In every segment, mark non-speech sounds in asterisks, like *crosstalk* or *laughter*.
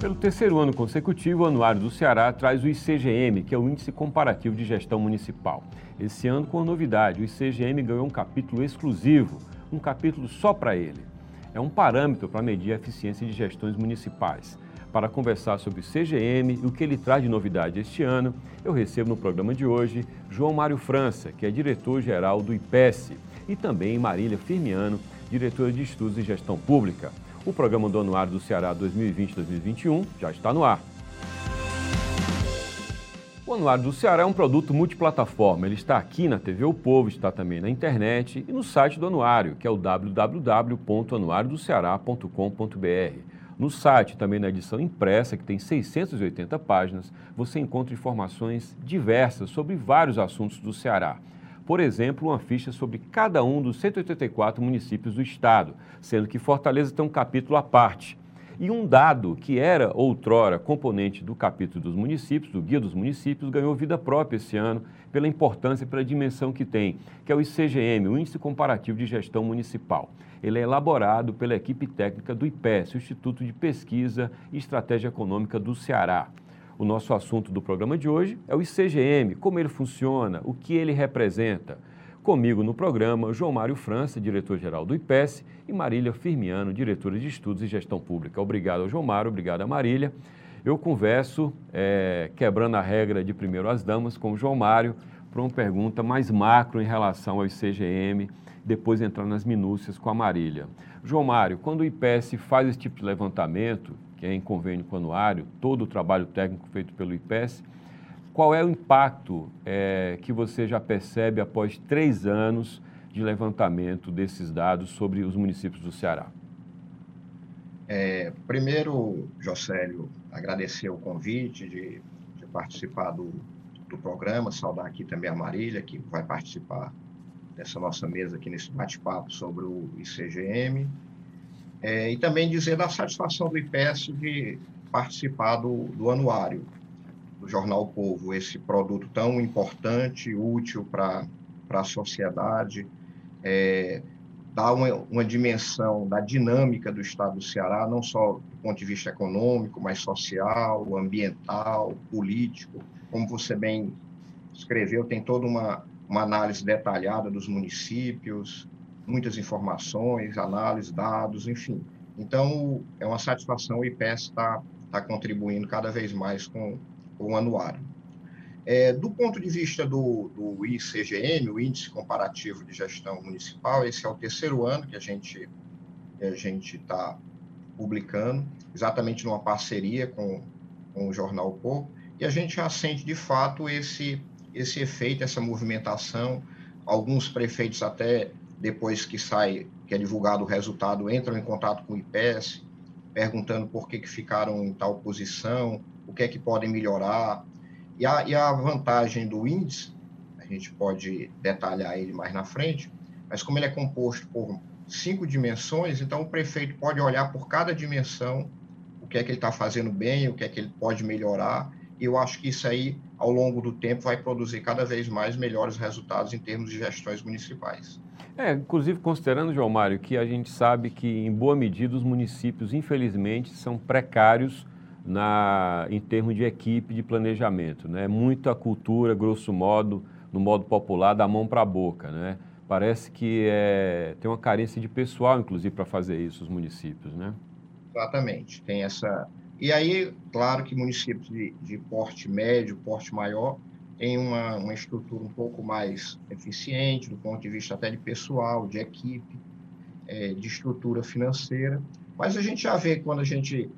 Pelo terceiro ano consecutivo, o Anuário do Ceará traz o ICGM, que é o Índice Comparativo de Gestão Municipal. Esse ano, com novidade, o ICGM ganhou um capítulo exclusivo, um capítulo só para ele. É um parâmetro para medir a eficiência de gestões municipais. Para conversar sobre o CGM e o que ele traz de novidade este ano, eu recebo no programa de hoje João Mário França, que é diretor-geral do IPES, e também Marília Firmiano, diretora de Estudos em Gestão Pública. O programa do Anuário do Ceará 2020-2021 já está no ar. O Anuário do Ceará é um produto multiplataforma. Ele está aqui na TV O Povo, está também na internet e no site do Anuário, que é o www.anuariodoceará.com.br. No site, também na edição impressa, que tem 680 páginas, você encontra informações diversas sobre vários assuntos do Ceará por exemplo, uma ficha sobre cada um dos 184 municípios do estado, sendo que Fortaleza tem um capítulo à parte. E um dado que era outrora componente do capítulo dos municípios, do Guia dos Municípios, ganhou vida própria esse ano pela importância e pela dimensão que tem, que é o ICGM, o Índice Comparativo de Gestão Municipal. Ele é elaborado pela equipe técnica do IPES, Instituto de Pesquisa e Estratégia Econômica do Ceará. O nosso assunto do programa de hoje é o ICGM, como ele funciona, o que ele representa. Comigo no programa, João Mário França, diretor-geral do IPES, e Marília Firmiano, diretora de Estudos e Gestão Pública. Obrigado ao João Mário, obrigado a Marília. Eu converso, é, quebrando a regra de primeiro as damas, com o João Mário, para uma pergunta mais macro em relação ao ICGM, depois entrar nas minúcias com a Marília. João Mário, quando o IPES faz esse tipo de levantamento, que é em convênio com o anuário, todo o trabalho técnico feito pelo IPES, qual é o impacto é, que você já percebe após três anos de levantamento desses dados sobre os municípios do Ceará? É, primeiro, Jocélio, agradecer o convite de, de participar do, do programa, saudar aqui também a Marília, que vai participar dessa nossa mesa aqui nesse bate-papo sobre o ICGM. É, e também dizer da satisfação do IPES de participar do, do anuário do Jornal Povo, esse produto tão importante, útil para a sociedade, é, dá uma, uma dimensão da dinâmica do Estado do Ceará, não só do ponto de vista econômico, mas social, ambiental, político. Como você bem escreveu, tem toda uma, uma análise detalhada dos municípios, muitas informações, análise, dados, enfim. Então, é uma satisfação o IPES está tá contribuindo cada vez mais com, com o anuário. É, do ponto de vista do, do ICGM, o Índice Comparativo de Gestão Municipal, esse é o terceiro ano que a gente a gente está publicando, exatamente numa parceria com, com o Jornal Povo, e a gente já sente de fato esse, esse efeito, essa movimentação. Alguns prefeitos até depois que sai, que é divulgado o resultado, entram em contato com o IPES, perguntando por que, que ficaram em tal posição, o que é que podem melhorar. E a, e a vantagem do índice, a gente pode detalhar ele mais na frente, mas como ele é composto por cinco dimensões, então o prefeito pode olhar por cada dimensão o que é que ele está fazendo bem, o que é que ele pode melhorar, e eu acho que isso aí, ao longo do tempo, vai produzir cada vez mais melhores resultados em termos de gestões municipais. É, inclusive considerando, João Mário, que a gente sabe que, em boa medida, os municípios, infelizmente, são precários na, em termos de equipe de planejamento. Né? Muita cultura, grosso modo, no modo popular, da mão para a boca. Né? Parece que é, tem uma carência de pessoal, inclusive, para fazer isso, os municípios. Né? Exatamente. Tem essa. E aí, claro que municípios de, de porte médio, porte maior, tem uma, uma estrutura um pouco mais eficiente do ponto de vista até de pessoal, de equipe, é, de estrutura financeira. Mas a gente já vê, quando a gente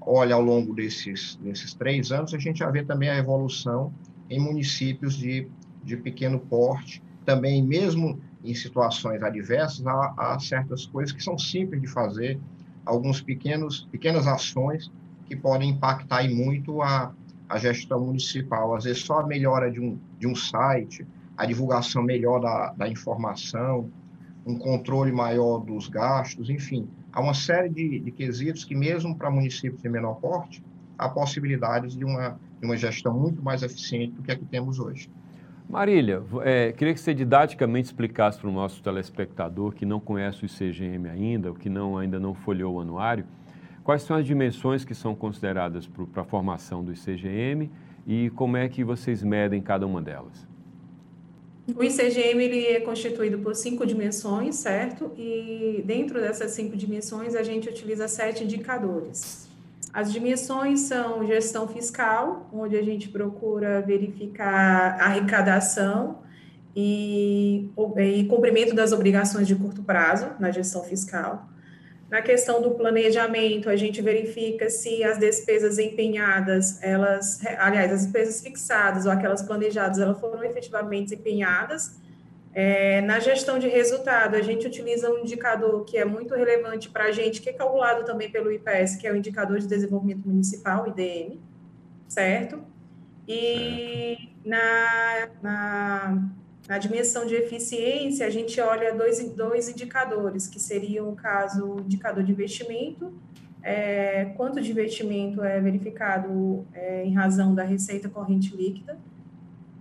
olha ao longo desses, desses três anos, a gente já vê também a evolução em municípios de, de pequeno porte, também mesmo em situações adversas, há, há certas coisas que são simples de fazer, alguns pequenos pequenas ações que podem impactar muito a, a gestão municipal. Às vezes, só a melhora de um, de um site, a divulgação melhor da, da informação, um controle maior dos gastos, enfim, há uma série de, de quesitos que, mesmo para municípios de menor porte, há possibilidades de uma, de uma gestão muito mais eficiente do que a que temos hoje. Marília, é, queria que você didaticamente explicasse para o nosso telespectador que não conhece o ICGM ainda, o que não, ainda não folheou o anuário, Quais são as dimensões que são consideradas para a formação do ICGM e como é que vocês medem cada uma delas? O ICGM ele é constituído por cinco dimensões, certo? E dentro dessas cinco dimensões a gente utiliza sete indicadores. As dimensões são gestão fiscal, onde a gente procura verificar a arrecadação e, e cumprimento das obrigações de curto prazo na gestão fiscal. Na questão do planejamento, a gente verifica se as despesas empenhadas, elas, aliás, as despesas fixadas ou aquelas planejadas, elas foram efetivamente empenhadas. É, na gestão de resultado, a gente utiliza um indicador que é muito relevante para a gente, que é calculado também pelo IPS, que é o Indicador de Desenvolvimento Municipal, IDM, certo? E. Na, na na dimensão de eficiência, a gente olha dois, dois indicadores, que seriam, o caso, indicador de investimento, é, quanto de investimento é verificado é, em razão da receita corrente líquida,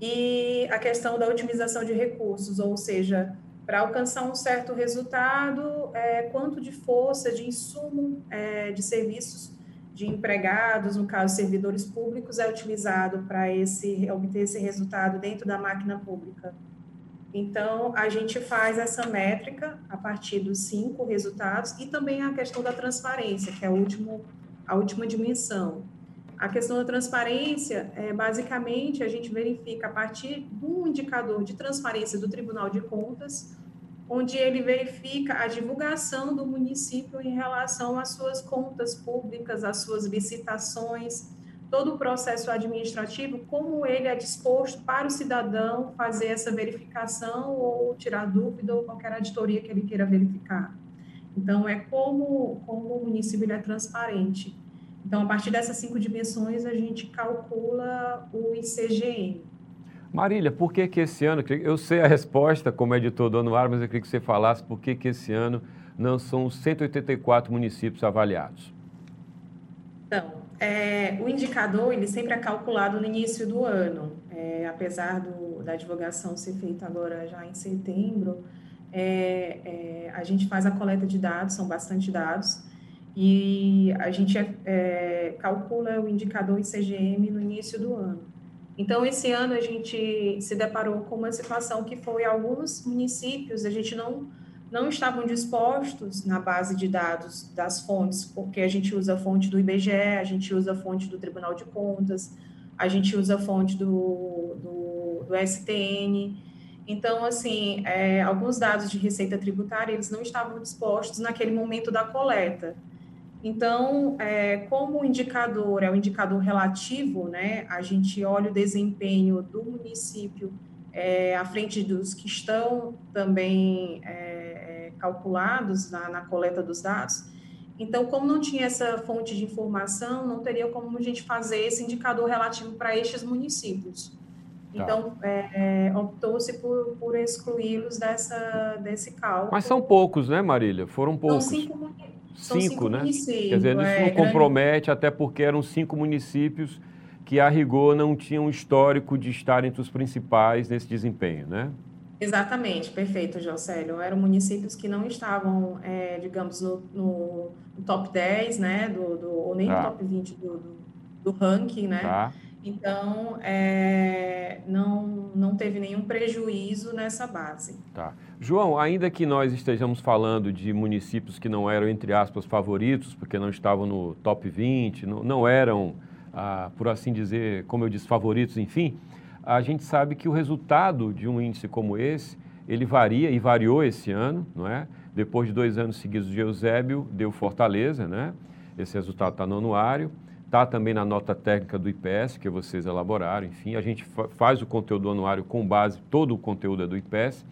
e a questão da otimização de recursos, ou seja, para alcançar um certo resultado, é, quanto de força, de insumo é, de serviços de empregados, no caso servidores públicos, é utilizado para esse obter esse resultado dentro da máquina pública. Então, a gente faz essa métrica a partir dos cinco resultados e também a questão da transparência, que é a, último, a última dimensão. A questão da transparência, é, basicamente, a gente verifica a partir do indicador de transparência do Tribunal de Contas, onde ele verifica a divulgação do município em relação às suas contas públicas, às suas licitações, todo o processo administrativo, como ele é disposto para o cidadão fazer essa verificação ou tirar dúvida ou qualquer auditoria que ele queira verificar. Então, é como, como o município é transparente. Então, a partir dessas cinco dimensões, a gente calcula o ICGM. Marília, por que que esse ano, eu sei a resposta como editor do anuário, mas eu queria que você falasse por que que esse ano não são 184 municípios avaliados. Então, é, o indicador, ele sempre é calculado no início do ano, é, apesar do, da divulgação ser feita agora já em setembro, é, é a gente faz a coleta de dados, são bastante dados, e a gente é, é, calcula o indicador ICGM no início do ano. Então, esse ano a gente se deparou com uma situação que foi alguns municípios, a gente não não estavam dispostos na base de dados das fontes, porque a gente usa a fonte do IBGE, a gente usa a fonte do Tribunal de Contas, a gente usa a fonte do, do, do STN. Então, assim, é, alguns dados de receita tributária, eles não estavam dispostos naquele momento da coleta. Então, é, como o indicador é um indicador relativo, né, a gente olha o desempenho do município é, à frente dos que estão também é, calculados na, na, coleta dos dados. Então, como não tinha essa fonte de informação, não teria como a gente fazer esse indicador relativo para estes municípios. Tá. Então, é, é, optou-se por, por excluí-los dessa, desse cálculo. Mas são poucos, né, Marília? Foram poucos. São cinco, cinco, cinco né? Quer dizer, isso é, não compromete, grande... até porque eram cinco municípios que a rigor não tinham histórico de estar entre os principais nesse desempenho, né? Exatamente, perfeito, Jocélio. Eram municípios que não estavam, é, digamos, no, no, top 10, né, do, do ou nem tá. no top 20 do, do, do ranking, né? Tá. Então, é, não, não teve nenhum prejuízo nessa base. Tá. João, ainda que nós estejamos falando de municípios que não eram, entre aspas, favoritos, porque não estavam no top 20, não, não eram ah, por assim dizer, como eu disse, favoritos, enfim, a gente sabe que o resultado de um índice como esse, ele varia e variou esse ano, não é? Depois de dois anos seguidos de Eusébio, deu Fortaleza, né? Esse resultado está no anuário, está também na nota técnica do IPS, que vocês elaboraram, enfim, a gente faz o conteúdo do anuário com base, todo o conteúdo é do IPS.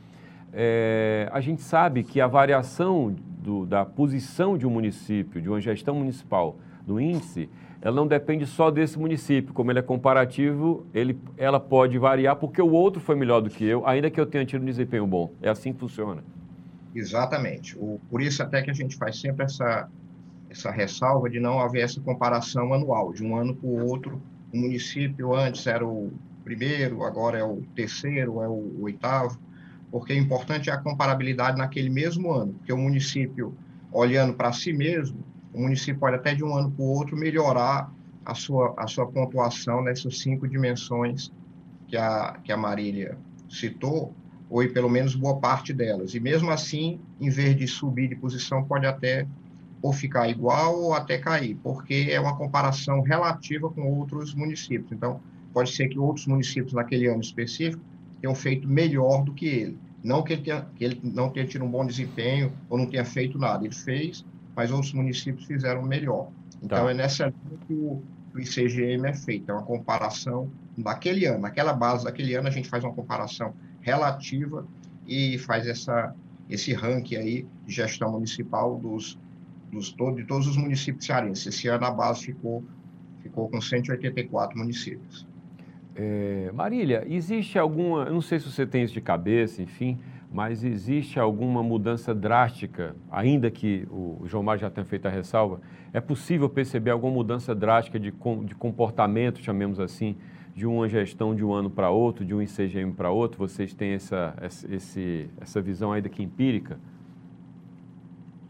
É, a gente sabe que a variação do, da posição de um município, de uma gestão municipal, do índice, ela não depende só desse município. Como ele é comparativo, ele, ela pode variar porque o outro foi melhor do que eu, ainda que eu tenha tido um desempenho bom. É assim que funciona. Exatamente. O, por isso até que a gente faz sempre essa, essa ressalva de não haver essa comparação anual, de um ano para o outro. O município antes era o primeiro, agora é o terceiro, é o oitavo, porque é importante a comparabilidade naquele mesmo ano, porque o município, olhando para si mesmo, o município pode até de um ano para o outro melhorar a sua, a sua pontuação nessas cinco dimensões que a, que a Marília citou, ou pelo menos boa parte delas. E mesmo assim, em vez de subir de posição, pode até ou ficar igual ou até cair, porque é uma comparação relativa com outros municípios. Então, pode ser que outros municípios naquele ano específico tenham feito melhor do que ele. Não que ele, tenha, que ele não tenha tido um bom desempenho ou não tenha feito nada. Ele fez, mas outros municípios fizeram melhor. Então, tá. é nessa linha que o, o ICGM é feito. É uma comparação daquele ano. Naquela base daquele ano, a gente faz uma comparação relativa e faz essa, esse ranking aí de gestão municipal dos, dos, de todos os municípios cearenses. Esse ano a base ficou, ficou com 184 municípios. É, Marília, existe alguma, eu não sei se você tem isso de cabeça, enfim, mas existe alguma mudança drástica, ainda que o João Mário já tenha feito a ressalva, é possível perceber alguma mudança drástica de, de comportamento, chamemos assim, de uma gestão de um ano para outro, de um ICGM para outro? Vocês têm essa, essa visão ainda que empírica?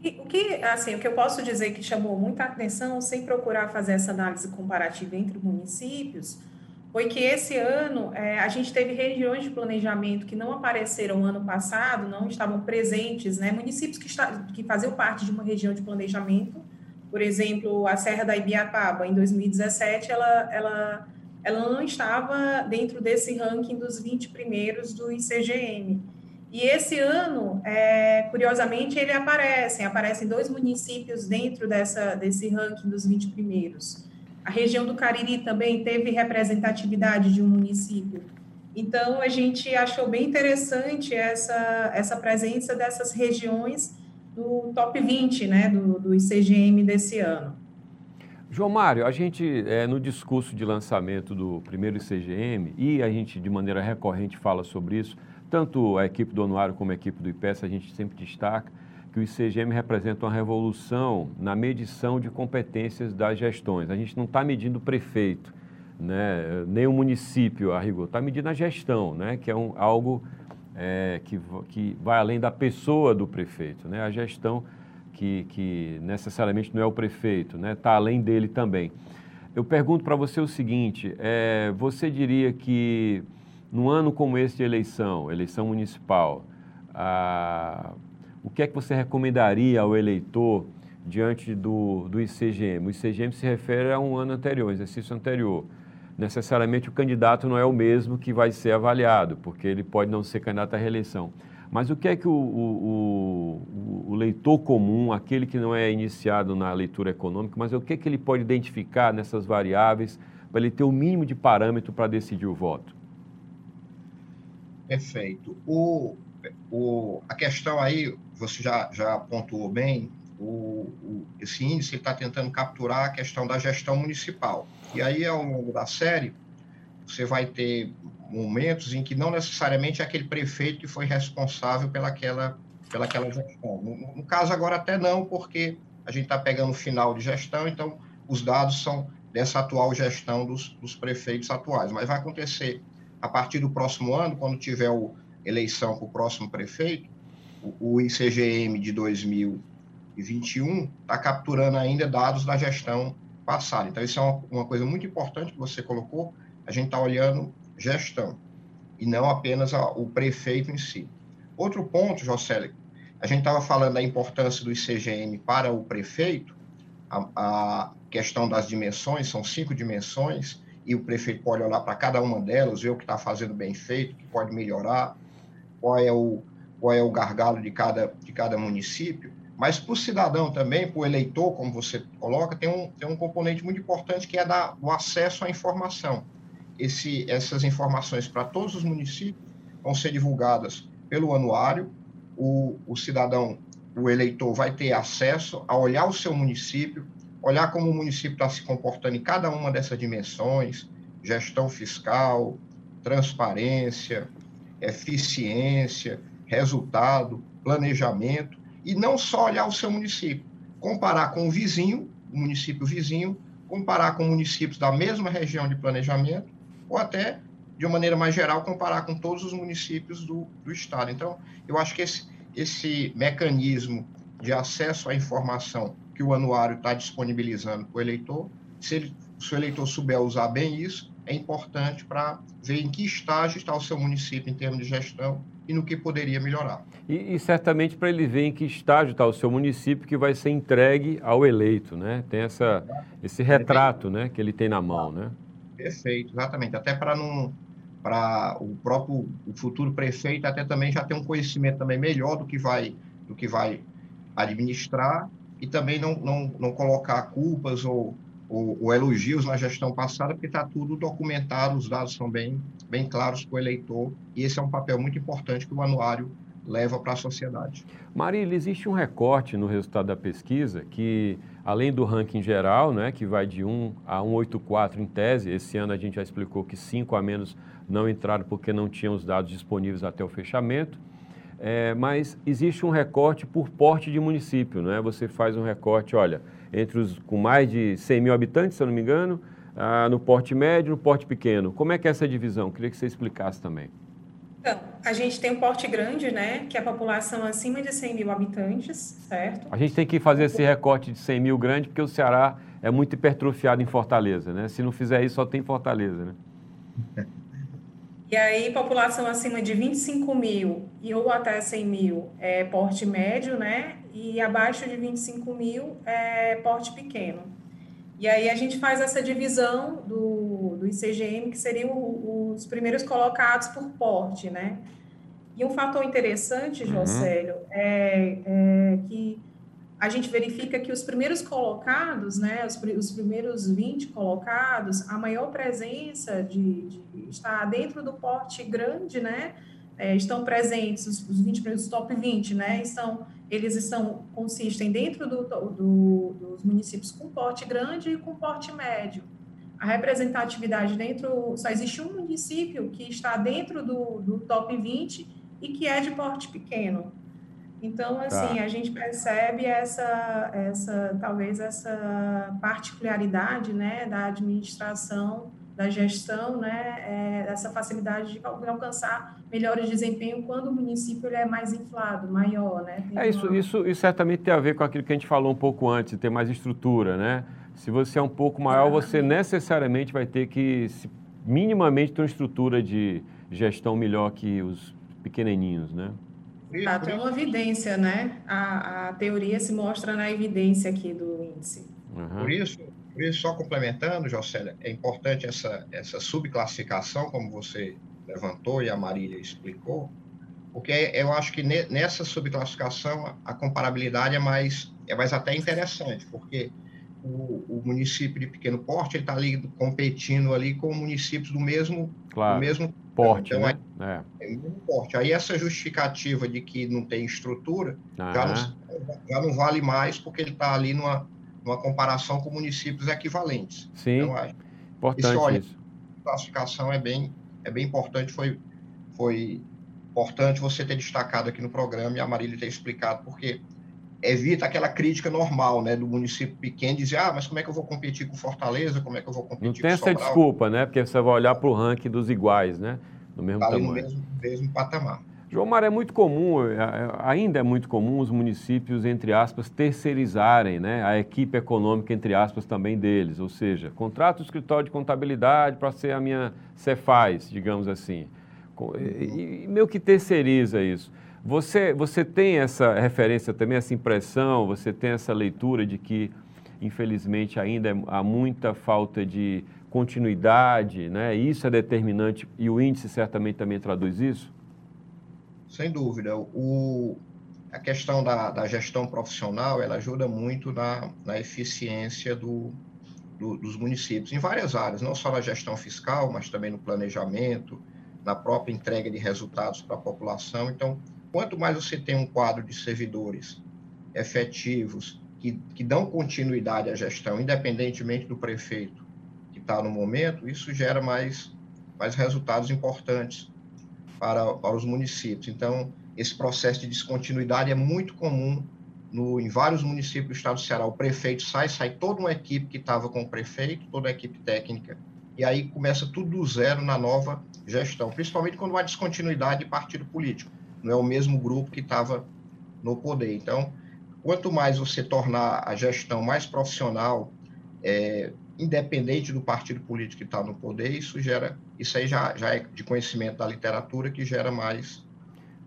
o que, assim, o que eu posso dizer que chamou muita atenção, sem procurar fazer essa análise comparativa entre municípios, foi que esse ano é, a gente teve regiões de planejamento que não apareceram ano passado, não estavam presentes, né? Municípios que, está, que faziam parte de uma região de planejamento, por exemplo, a Serra da Ibiapaba, em 2017, ela, ela, ela não estava dentro desse ranking dos 20 primeiros do ICGM. E esse ano, é, curiosamente, ele aparece, aparecem dois municípios dentro dessa, desse ranking dos 20 primeiros. A região do Cariri também teve representatividade de um município. Então, a gente achou bem interessante essa, essa presença dessas regiões do top 20 né, do, do ICGM desse ano. João Mário, a gente, é, no discurso de lançamento do primeiro ICGM, e a gente de maneira recorrente fala sobre isso, tanto a equipe do Anuário como a equipe do IPES, a gente sempre destaca que o ICGM representa uma revolução na medição de competências das gestões. A gente não está medindo o prefeito, né, nem o município, a rigor, está medindo a gestão, né, que é um, algo é, que, que vai além da pessoa do prefeito. Né, a gestão que, que necessariamente não é o prefeito, está né, tá além dele também. Eu pergunto para você o seguinte: é, você diria que num ano como esse de eleição, eleição municipal, a, o que é que você recomendaria ao eleitor diante do, do ICGM? O ICGM se refere a um ano anterior, exercício anterior. Necessariamente o candidato não é o mesmo que vai ser avaliado, porque ele pode não ser candidato à reeleição. Mas o que é que o, o, o, o leitor comum, aquele que não é iniciado na leitura econômica, mas o que é que ele pode identificar nessas variáveis para ele ter o mínimo de parâmetro para decidir o voto? Perfeito. O, o, a questão aí, você já, já pontuou bem, o, o esse índice está tentando capturar a questão da gestão municipal. E aí, ao longo da série, você vai ter momentos em que não necessariamente é aquele prefeito que foi responsável pelaquela, pelaquela gestão. No, no caso, agora até não, porque a gente está pegando o final de gestão, então os dados são dessa atual gestão dos, dos prefeitos atuais. Mas vai acontecer a partir do próximo ano, quando tiver a eleição para o próximo prefeito, o, o ICGM de 2021 está capturando ainda dados da gestão passada. Então, isso é uma, uma coisa muito importante que você colocou. A gente está olhando gestão e não apenas a, o prefeito em si. Outro ponto, José, a gente estava falando da importância do ICGM para o prefeito, a, a questão das dimensões, são cinco dimensões, e o prefeito pode olhar para cada uma delas, ver o que está fazendo bem feito, que pode melhorar, qual é o, qual é o gargalo de cada, de cada município. Mas para o cidadão também, para o eleitor, como você coloca, tem um, tem um componente muito importante que é da, o acesso à informação. Esse, essas informações para todos os municípios vão ser divulgadas pelo anuário. O, o cidadão, o eleitor, vai ter acesso a olhar o seu município, olhar como o município está se comportando em cada uma dessas dimensões, gestão fiscal, transparência, eficiência, resultado, planejamento, e não só olhar o seu município, comparar com o vizinho, o município vizinho, comparar com municípios da mesma região de planejamento, ou até, de uma maneira mais geral, comparar com todos os municípios do, do estado. Então, eu acho que esse, esse mecanismo de acesso à informação que o anuário está disponibilizando para o eleitor. Se, ele, se o eleitor souber usar bem isso, é importante para ver em que estágio está o seu município em termos de gestão e no que poderia melhorar. E, e certamente para ele ver em que estágio está o seu município que vai ser entregue ao eleito, né? Tem essa, esse retrato né, que ele tem na mão, né? Perfeito, exatamente. Até para não para o próprio o futuro prefeito até também já ter um conhecimento também melhor do que vai do que vai administrar e também não, não, não colocar culpas ou, ou, ou elogios na gestão passada, porque está tudo documentado, os dados são bem, bem claros para o eleitor, e esse é um papel muito importante que o anuário leva para a sociedade. Marília, existe um recorte no resultado da pesquisa que, além do ranking geral, né, que vai de 1 a 184 em tese, esse ano a gente já explicou que 5 a menos não entraram porque não tinham os dados disponíveis até o fechamento, é, mas existe um recorte por porte de município, não é? Você faz um recorte, olha, entre os com mais de 100 mil habitantes, se eu não me engano, ah, no porte médio, no porte pequeno. Como é que é essa divisão? Queria que você explicasse também. Então, a gente tem um porte grande, né, que é a população acima de 100 mil habitantes, certo? A gente tem que fazer esse recorte de 100 mil grande, porque o Ceará é muito hipertrofiado em Fortaleza, né? Se não fizer isso, só tem Fortaleza, né? E aí, população acima de 25 mil e ou até 100 mil é porte médio, né? E abaixo de 25 mil é porte pequeno. E aí a gente faz essa divisão do, do ICGM, que seriam os primeiros colocados por porte, né? E um fator interessante, João uhum. Célio, é, é que a gente verifica que os primeiros colocados, né, os, os primeiros 20 colocados, a maior presença de, de está dentro do porte grande, né, é, estão presentes, os, os 20 primeiros top 20, né, estão, eles estão, consistem dentro do, do, dos municípios com porte grande e com porte médio. A representatividade dentro, só existe um município que está dentro do, do top 20 e que é de porte pequeno, então, tá. assim, tá. a gente percebe essa, essa, talvez essa particularidade, né, da administração, da gestão, né, é, essa facilidade de alcançar melhores desempenho quando o município ele é mais inflado, maior, né. Tem é, isso, uma... isso, isso certamente tem a ver com aquilo que a gente falou um pouco antes, ter mais estrutura, né. Se você é um pouco maior, você necessariamente vai ter que, minimamente, ter uma estrutura de gestão melhor que os pequenininhos, né. Exato, é uma evidência, né? A, a teoria se mostra na evidência aqui do índice. Uhum. Por isso, por isso, só complementando, Jocélia, é importante essa, essa subclassificação, como você levantou e a Marília explicou, porque eu acho que nessa subclassificação a comparabilidade é mais, é mais até interessante, porque o, o município de pequeno porte está ali competindo ali com municípios do mesmo, claro. do mesmo porte, então, né? É, é muito forte. Aí essa justificativa de que não tem estrutura já, não, já não vale mais porque ele está ali numa, numa comparação com municípios equivalentes. Sim, então, é, importante isso. Olha, isso. A classificação é bem, é bem importante, foi, foi importante você ter destacado aqui no programa e a Marília ter explicado, porque evita aquela crítica normal, né, do município pequeno, dizer, ah, mas como é que eu vou competir com Fortaleza, como é que eu vou competir Não tem essa desculpa, né, porque você vai olhar para o ranking dos iguais, né, no mesmo tá tamanho. no mesmo, mesmo patamar. João Mar, é muito comum, é, é, ainda é muito comum os municípios, entre aspas, terceirizarem né, a equipe econômica, entre aspas, também deles. Ou seja, contrato o escritório de contabilidade para ser a minha Cefaz, digamos assim. E, e meio que terceiriza isso. Você, você tem essa referência também, essa impressão, você tem essa leitura de que, infelizmente, ainda é, há muita falta de continuidade, né? Isso é determinante e o índice certamente também traduz isso? Sem dúvida. O, a questão da, da gestão profissional, ela ajuda muito na, na eficiência do, do, dos municípios, em várias áreas, não só na gestão fiscal, mas também no planejamento, na própria entrega de resultados para a população. Então, Quanto mais você tem um quadro de servidores efetivos que, que dão continuidade à gestão, independentemente do prefeito que está no momento, isso gera mais, mais resultados importantes para, para os municípios. Então, esse processo de descontinuidade é muito comum no, em vários municípios do estado do Ceará. O prefeito sai, sai toda uma equipe que estava com o prefeito, toda a equipe técnica, e aí começa tudo do zero na nova gestão, principalmente quando há descontinuidade de partido político não é o mesmo grupo que estava no poder. Então, quanto mais você tornar a gestão mais profissional, é, independente do partido político que está no poder, isso gera, isso aí já, já é de conhecimento da literatura que gera mais,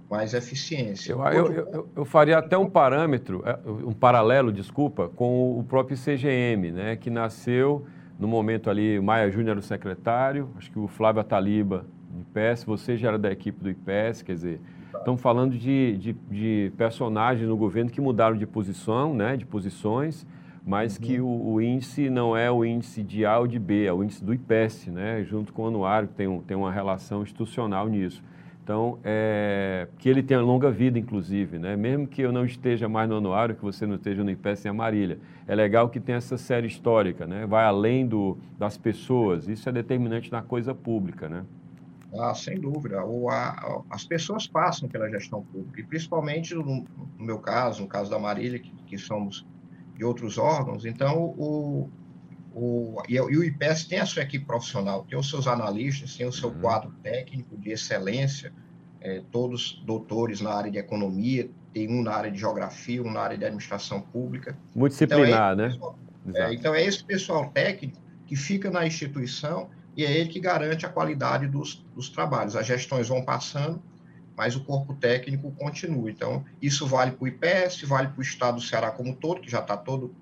mais eficiência. Eu, eu, eu, eu faria até um parâmetro, é, um paralelo, desculpa, com o próprio CGM, né, que nasceu no momento ali, Maia Júnior era o secretário, acho que o Flávio Ataliba, do IPES, você já era da equipe do IPES, quer dizer, estamos falando de, de, de, personagens no governo que mudaram de posição, né, de posições, mas uhum. que o, o, índice não é o índice de A ou de B, é o índice do IPES, né, junto com o anuário, que tem, um, tem uma relação institucional nisso. Então, é, que ele tenha longa vida, inclusive, né? mesmo que eu não esteja mais no anuário, que você não esteja no IPES em Amarília. É legal que tem essa série histórica, né? vai além do, das pessoas, isso é determinante na coisa pública. Né? Ah, sem dúvida. O, a, as pessoas passam pela gestão pública, e principalmente no, no meu caso, no caso da Marília, que, que somos de outros órgãos, então o, o, e, o IPES tem a sua equipe profissional, tem os seus analistas, tem o seu uhum. quadro técnico de excelência, é, todos doutores na área de economia, tem um na área de geografia, um na área de administração pública. Multidisciplinar, então, é né? Pessoal, é, então, é esse pessoal técnico que fica na instituição e é ele que garante a qualidade dos, dos trabalhos. As gestões vão passando, mas o corpo técnico continua. Então, isso vale para o IPS, vale para o Estado do Ceará como todo, que já está todo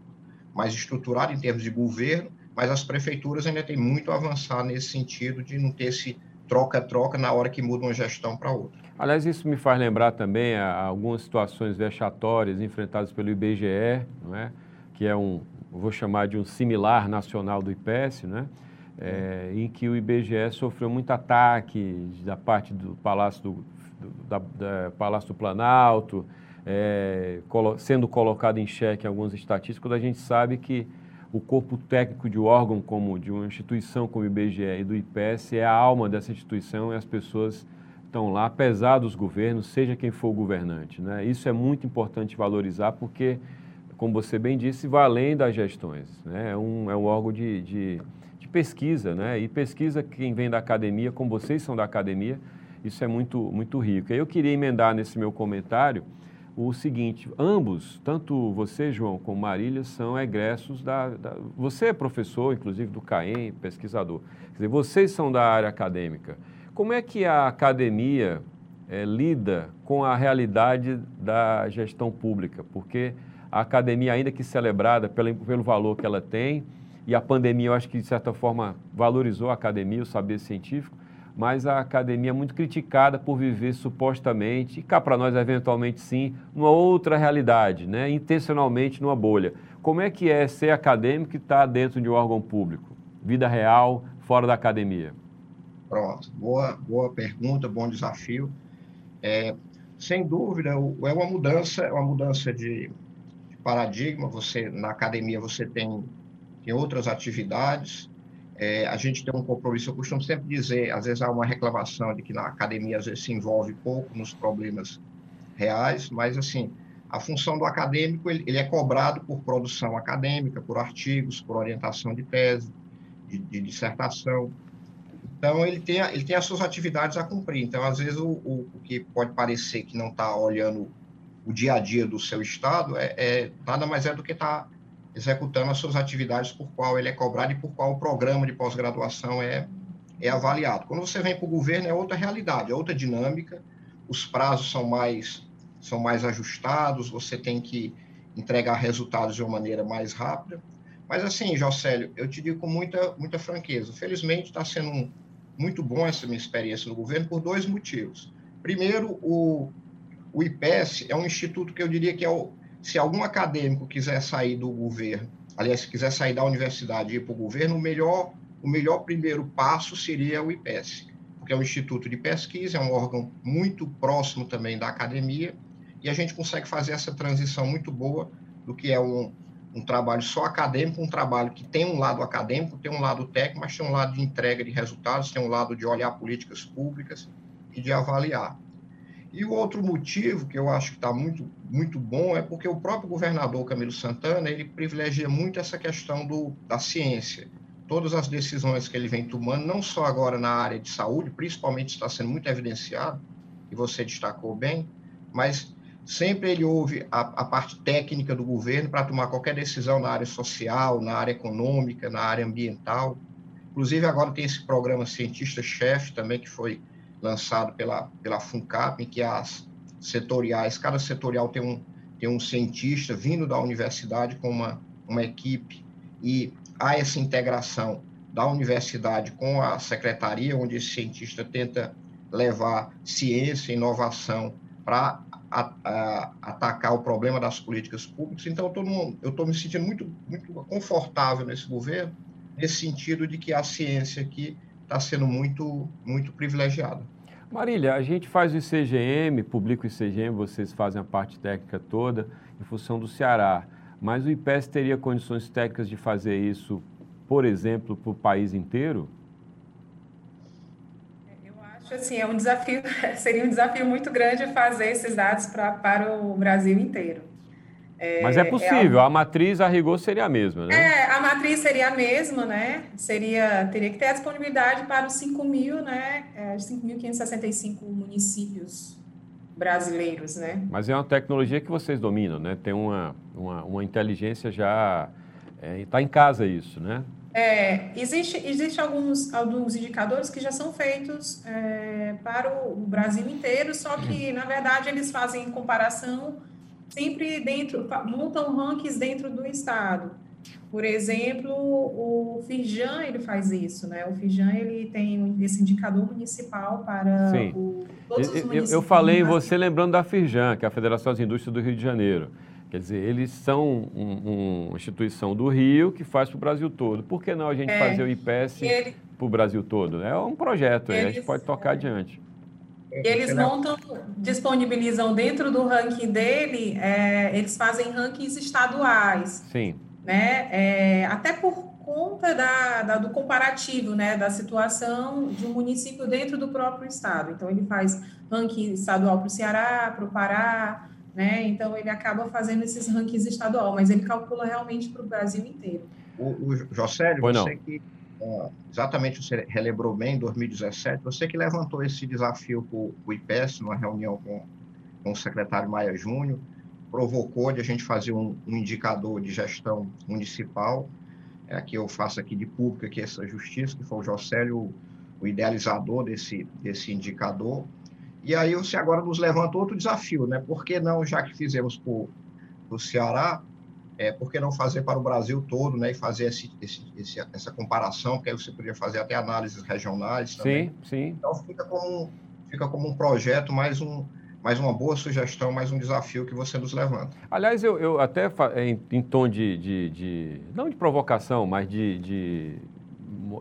mais estruturado em termos de governo, mas as prefeituras ainda têm muito a avançar nesse sentido de não ter esse troca-troca na hora que muda uma gestão para outra. Aliás, isso me faz lembrar também a, algumas situações vexatórias enfrentadas pelo IBGE, é? que é um, vou chamar de um similar nacional do IPES, né? É, em que o IBGE sofreu muito ataque da parte do Palácio do, da, da Palácio do Planalto, é, colo sendo colocado em xeque algumas estatísticas, quando a gente sabe que o corpo técnico de órgão como de uma instituição como o IBGE e do IPS é a alma dessa instituição e as pessoas estão lá, apesar dos governos, seja quem for o governante. Né? Isso é muito importante valorizar porque, como você bem disse, vai além das gestões. Né? É, um, é um órgão de, de, de pesquisa, né? e pesquisa quem vem da academia, como vocês são da academia, isso é muito, muito rico. Eu queria emendar nesse meu comentário o seguinte: ambos, tanto você, João, como Marília, são egressos da, da. Você é professor, inclusive, do CAEM, pesquisador. Quer dizer, vocês são da área acadêmica. Como é que a academia é, lida com a realidade da gestão pública? Porque a academia, ainda que celebrada pelo, pelo valor que ela tem, e a pandemia, eu acho que, de certa forma, valorizou a academia, o saber científico, mas a academia é muito criticada por viver supostamente, e cá para nós eventualmente sim, numa outra realidade, né? intencionalmente numa bolha. Como é que é ser acadêmico e estar tá dentro de um órgão público? Vida real, fora da academia? Pronto, boa, boa pergunta, bom desafio. É, sem dúvida, é uma mudança, é uma mudança de, de paradigma. Você na academia você tem, tem outras atividades, é, a gente tem um compromisso, eu costumo sempre dizer, às vezes há uma reclamação de que na academia às vezes se envolve pouco nos problemas reais, mas assim, a função do acadêmico, ele, ele é cobrado por produção acadêmica, por artigos, por orientação de tese, de, de dissertação. Então, ele tem, ele tem as suas atividades a cumprir. Então, às vezes, o, o, o que pode parecer que não está olhando o dia a dia do seu estado é, é nada mais é do que estar tá executando as suas atividades por qual ele é cobrado e por qual o programa de pós-graduação é, é avaliado. Quando você vem para o governo, é outra realidade, é outra dinâmica, os prazos são mais, são mais ajustados, você tem que entregar resultados de uma maneira mais rápida. Mas assim, Jocélio, eu te digo com muita, muita franqueza, felizmente está sendo um, muito bom essa minha experiência no governo por dois motivos. Primeiro, o, o IPES é um instituto que eu diria que é o, se algum acadêmico quiser sair do governo, aliás, se quiser sair da universidade e ir para o governo, o melhor, o melhor primeiro passo seria o IPES, porque é um instituto de pesquisa, é um órgão muito próximo também da academia, e a gente consegue fazer essa transição muito boa do que é um, um trabalho só acadêmico, um trabalho que tem um lado acadêmico, tem um lado técnico, mas tem um lado de entrega de resultados, tem um lado de olhar políticas públicas e de avaliar. E o outro motivo que eu acho que está muito, muito bom é porque o próprio governador Camilo Santana ele privilegia muito essa questão do, da ciência. Todas as decisões que ele vem tomando, não só agora na área de saúde, principalmente está sendo muito evidenciado, e você destacou bem, mas sempre ele ouve a, a parte técnica do governo para tomar qualquer decisão na área social, na área econômica, na área ambiental. Inclusive, agora tem esse programa Cientista-Chefe também, que foi lançado pela, pela FUNCAP, em que as setoriais, cada setorial tem um, tem um cientista vindo da universidade com uma, uma equipe, e há essa integração da universidade com a secretaria, onde esse cientista tenta levar ciência, inovação para atacar o problema das políticas públicas. Então, eu estou me sentindo muito, muito confortável nesse governo, nesse sentido de que a ciência aqui está sendo muito, muito privilegiada. Marília, a gente faz o ICGM, publica o ICGM, vocês fazem a parte técnica toda, em função do Ceará. Mas o IPES teria condições técnicas de fazer isso, por exemplo, para o país inteiro? acho assim, é um desafio, *laughs* seria um desafio muito grande fazer esses dados pra, para o Brasil inteiro. É, Mas é possível, é algo... a matriz a rigor seria a mesma, né? É, a matriz seria a mesma, né? Seria, teria que ter a disponibilidade para os 5 mil, né? É, 5.565 municípios brasileiros, né? Mas é uma tecnologia que vocês dominam, né? Tem uma, uma, uma inteligência já... Está é, em casa isso, né? É, existe existe alguns, alguns indicadores que já são feitos é, para o Brasil inteiro, só que, na verdade, eles fazem comparação sempre dentro, montam rankings dentro do estado. Por exemplo, o Firjan, ele faz isso, né? O Firjan, ele tem esse indicador municipal para o, todos os municípios. Eu falei você lembrando da Firjan, que é a Federação das Indústrias do Rio de Janeiro. Quer dizer, eles são um, uma instituição do Rio que faz para o Brasil todo. Por que não a gente é, fazer o IPES para o Brasil todo? É um projeto, eles, a gente pode tocar é. adiante. Eles montam, disponibilizam dentro do ranking dele, é, eles fazem rankings estaduais. Sim. Né? É, até por conta da, da, do comparativo, né, da situação de um município dentro do próprio estado. Então, ele faz ranking estadual para o Ceará, para o Pará, né? Então ele acaba fazendo esses rankings estadual, mas ele calcula realmente para o Brasil inteiro. O, o Josélio, você não. que exatamente você relembrou bem, em 2017, você que levantou esse desafio para o IPES, numa reunião com, com o secretário Maia Júnior, provocou de a gente fazer um, um indicador de gestão municipal, é, que eu faço aqui de pública, que é essa justiça, que foi o Josélio, o idealizador desse, desse indicador, e aí você agora nos levanta outro desafio, né? Por que não, já que fizemos para o Ceará, é, por que não fazer para o Brasil todo, né? E fazer esse, esse, esse, essa comparação, porque aí você poderia fazer até análises regionais também. Sim, sim. Então fica como, fica como um projeto, mais, um, mais uma boa sugestão, mais um desafio que você nos levanta. Aliás, eu, eu até em, em tom de, de, de, não de provocação, mas de, de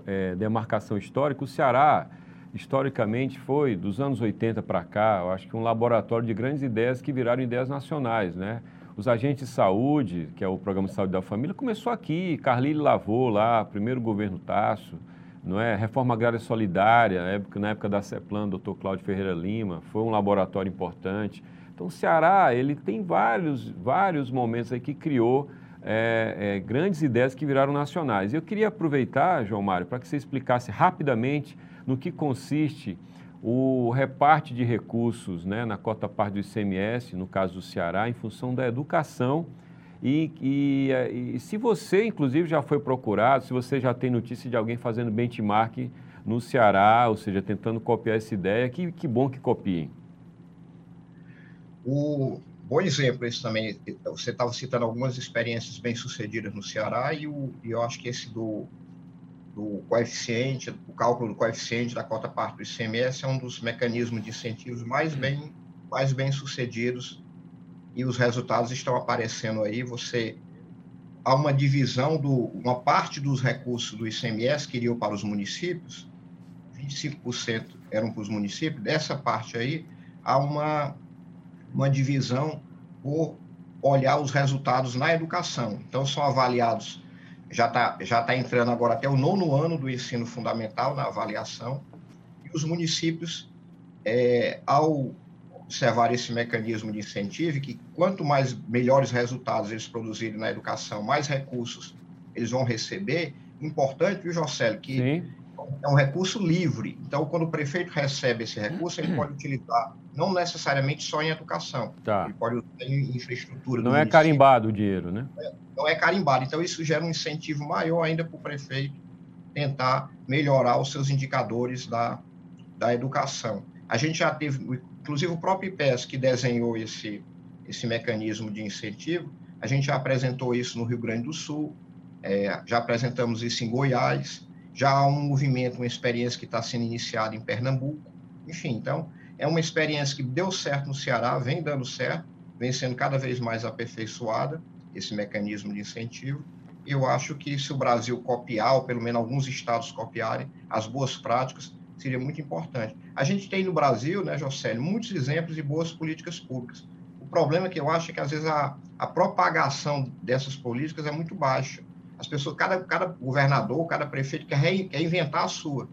é, demarcação histórica, o Ceará historicamente foi, dos anos 80 para cá, eu acho que um laboratório de grandes ideias que viraram ideias nacionais, né? Os agentes de saúde, que é o Programa de Saúde da Família, começou aqui, Carlile lavou lá, primeiro governo Tasso, não é? Reforma Agrária Solidária, na época, na época da CEPLAN, doutor Cláudio Ferreira Lima, foi um laboratório importante. Então, o Ceará, ele tem vários, vários momentos aí que criou é, é, grandes ideias que viraram nacionais. Eu queria aproveitar, João Mário, para que você explicasse rapidamente no que consiste o reparte de recursos né, na cota parte do ICMS, no caso do Ceará, em função da educação. E, e, e, se você, inclusive, já foi procurado, se você já tem notícia de alguém fazendo benchmark no Ceará, ou seja, tentando copiar essa ideia, que, que bom que copiem. O bom exemplo esse também, você estava citando algumas experiências bem-sucedidas no Ceará, e, o, e eu acho que esse do do coeficiente, o cálculo do coeficiente da cota parte do ICMS é um dos mecanismos de incentivos mais bem, mais bem sucedidos e os resultados estão aparecendo aí. Você há uma divisão do uma parte dos recursos do ICMS que iriam para os municípios, 25% eram para os municípios. Dessa parte aí há uma uma divisão por olhar os resultados na educação. Então são avaliados já está já tá entrando agora até o nono ano do ensino fundamental na avaliação, e os municípios, é, ao observar esse mecanismo de incentivo, que quanto mais melhores resultados eles produzirem na educação, mais recursos eles vão receber, importante, viu, Jocélio, que Sim. é um recurso livre. Então, quando o prefeito recebe esse recurso, ele pode utilizar não necessariamente só em educação. Tá. Ele pode usar em infraestrutura. Não é município. carimbado o dinheiro, né? Não é carimbado. Então, isso gera um incentivo maior ainda para o prefeito tentar melhorar os seus indicadores da, da educação. A gente já teve, inclusive o próprio IPES, que desenhou esse, esse mecanismo de incentivo, a gente já apresentou isso no Rio Grande do Sul, é, já apresentamos isso em Goiás, já há um movimento, uma experiência que está sendo iniciada em Pernambuco, enfim, então, é uma experiência que deu certo no Ceará, vem dando certo, vem sendo cada vez mais aperfeiçoada, esse mecanismo de incentivo. Eu acho que se o Brasil copiar, ou pelo menos alguns estados copiarem as boas práticas, seria muito importante. A gente tem no Brasil, né, Jocélio, muitos exemplos de boas políticas públicas. O problema que eu acho é que, às vezes, a, a propagação dessas políticas é muito baixa. As pessoas, cada, cada governador, cada prefeito quer, re, quer inventar a sua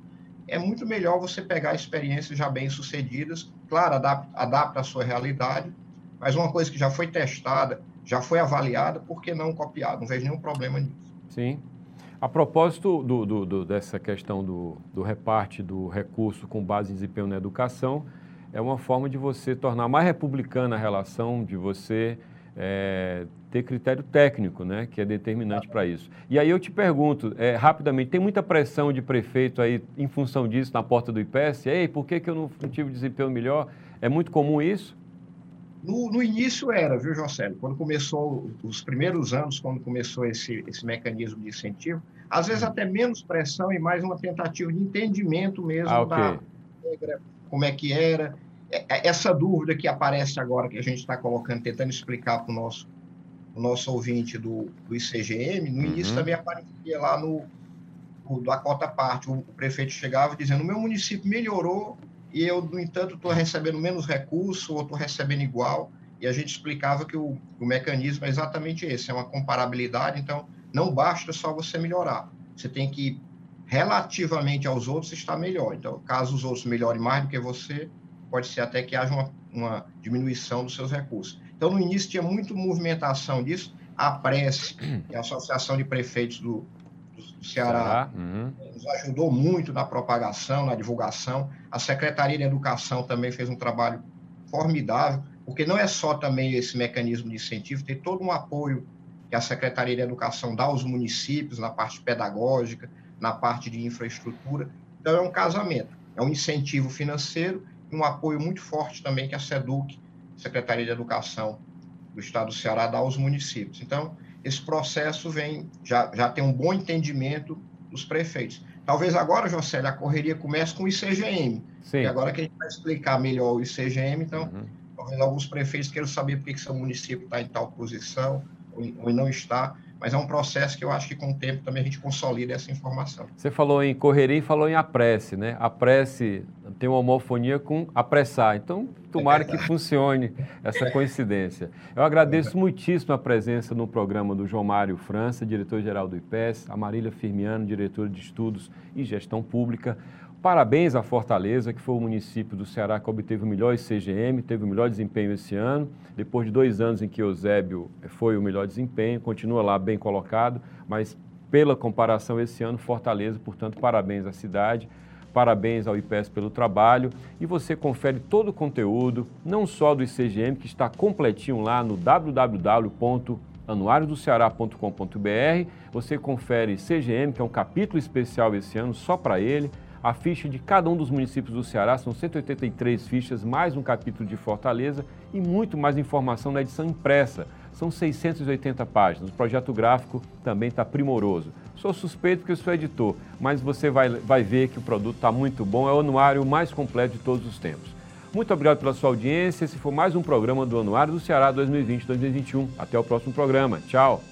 é muito melhor você pegar experiências já bem sucedidas, claro, adapta, adapta a sua realidade, mas uma coisa que já foi testada, já foi avaliada, por que não copiar? Não vejo nenhum problema nisso. Sim. A propósito do, do, do, dessa questão do, do reparte do recurso com base em desempenho na educação, é uma forma de você tornar mais republicana a relação, de você é, ter critério técnico, né, que é determinante para isso. E aí eu te pergunto, é, rapidamente, tem muita pressão de prefeito aí em função disso na porta do IPES? Ei, por que, que eu não tive desempenho melhor? É muito comum isso? No, no início era, viu, José? Quando começou, os primeiros anos, quando começou esse, esse mecanismo de incentivo, às vezes hum. até menos pressão e mais uma tentativa de entendimento mesmo ah, okay. da regra, como é que era. É, é, essa dúvida que aparece agora, que a gente está colocando, tentando explicar para o nosso, o nosso ouvinte do, do ICGM, no início uhum. também aparecia lá no, no da cota parte. O, o prefeito chegava dizendo: o meu município melhorou e eu, no entanto, estou recebendo menos recurso ou estou recebendo igual. E a gente explicava que o, o mecanismo é exatamente esse: é uma comparabilidade. Então, não basta só você melhorar, você tem que, relativamente aos outros, estar melhor. Então, caso os outros melhorem mais do que você, pode ser até que haja uma, uma diminuição dos seus recursos. Então, no início, tinha muito movimentação disso. A Prece, que é a Associação de Prefeitos do, do Ceará, uhum. nos ajudou muito na propagação, na divulgação. A Secretaria de Educação também fez um trabalho formidável, porque não é só também esse mecanismo de incentivo, tem todo um apoio que a Secretaria de Educação dá aos municípios na parte pedagógica, na parte de infraestrutura. Então, é um casamento, é um incentivo financeiro um apoio muito forte também que a SEDUC, Secretaria de Educação do Estado do Ceará, dá aos municípios. Então, esse processo vem, já, já tem um bom entendimento dos prefeitos. Talvez agora, José, a correria comece com o ICGM. Sim. E agora que a gente vai explicar melhor o ICGM, então, uhum. talvez alguns prefeitos queiram saber por que, que seu município está em tal posição ou, ou não está mas é um processo que eu acho que com o tempo também a gente consolida essa informação. Você falou em correria e falou em apresse, né? A prece tem uma homofonia com apressar, então tomara é que funcione essa coincidência. Eu agradeço é muitíssimo a presença no programa do João Mário França, diretor-geral do IPES, a Marília Firmiano, diretora de Estudos e Gestão Pública, Parabéns à Fortaleza, que foi o município do Ceará que obteve o melhor ICGM, teve o melhor desempenho esse ano. Depois de dois anos em que Eusébio foi o melhor desempenho, continua lá bem colocado, mas pela comparação esse ano, Fortaleza, portanto, parabéns à cidade, parabéns ao IPES pelo trabalho. E você confere todo o conteúdo, não só do ICGM, que está completinho lá no www.anuariodoceará.com.br. Você confere CGM, que é um capítulo especial esse ano só para ele a ficha de cada um dos municípios do Ceará, são 183 fichas, mais um capítulo de Fortaleza e muito mais informação na edição impressa. São 680 páginas. O projeto gráfico também está primoroso. Sou suspeito que eu sou editor, mas você vai, vai ver que o produto está muito bom. É o anuário mais completo de todos os tempos. Muito obrigado pela sua audiência. Esse foi mais um programa do Anuário do Ceará 2020-2021. Até o próximo programa. Tchau.